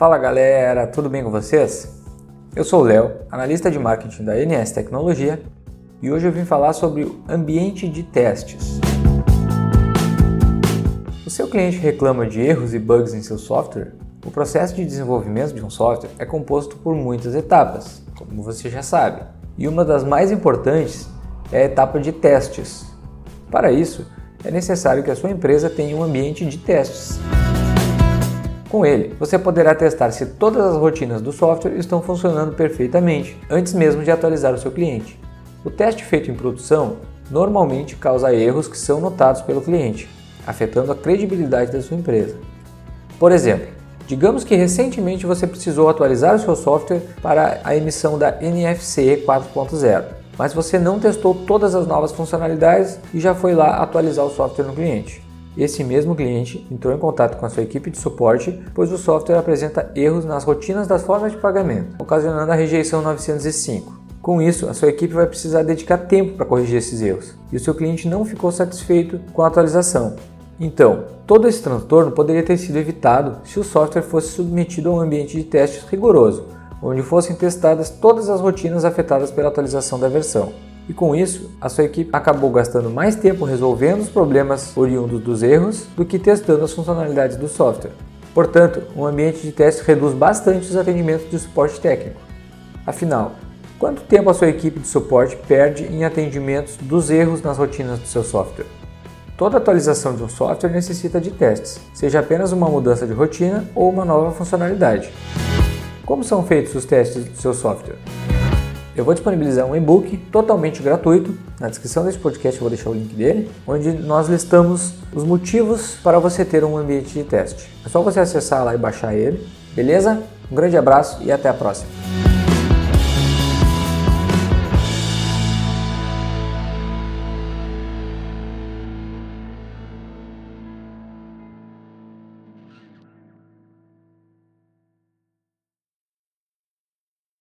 Fala galera, tudo bem com vocês? Eu sou o Léo, analista de marketing da NS Tecnologia e hoje eu vim falar sobre o ambiente de testes. O seu cliente reclama de erros e bugs em seu software? O processo de desenvolvimento de um software é composto por muitas etapas, como você já sabe, e uma das mais importantes é a etapa de testes. Para isso, é necessário que a sua empresa tenha um ambiente de testes. Com ele, você poderá testar se todas as rotinas do software estão funcionando perfeitamente, antes mesmo de atualizar o seu cliente. O teste feito em produção normalmente causa erros que são notados pelo cliente, afetando a credibilidade da sua empresa. Por exemplo, digamos que recentemente você precisou atualizar o seu software para a emissão da NFC 4.0, mas você não testou todas as novas funcionalidades e já foi lá atualizar o software no cliente. Esse mesmo cliente entrou em contato com a sua equipe de suporte, pois o software apresenta erros nas rotinas das formas de pagamento, ocasionando a rejeição 905. Com isso, a sua equipe vai precisar dedicar tempo para corrigir esses erros, e o seu cliente não ficou satisfeito com a atualização. Então, todo esse transtorno poderia ter sido evitado se o software fosse submetido a um ambiente de testes rigoroso, onde fossem testadas todas as rotinas afetadas pela atualização da versão. E com isso, a sua equipe acabou gastando mais tempo resolvendo os problemas oriundos dos erros do que testando as funcionalidades do software. Portanto, um ambiente de teste reduz bastante os atendimentos de suporte técnico. Afinal, quanto tempo a sua equipe de suporte perde em atendimentos dos erros nas rotinas do seu software? Toda atualização de um software necessita de testes, seja apenas uma mudança de rotina ou uma nova funcionalidade. Como são feitos os testes do seu software? Eu vou disponibilizar um e-book totalmente gratuito. Na descrição desse podcast eu vou deixar o link dele, onde nós listamos os motivos para você ter um ambiente de teste. É só você acessar lá e baixar ele, beleza? Um grande abraço e até a próxima.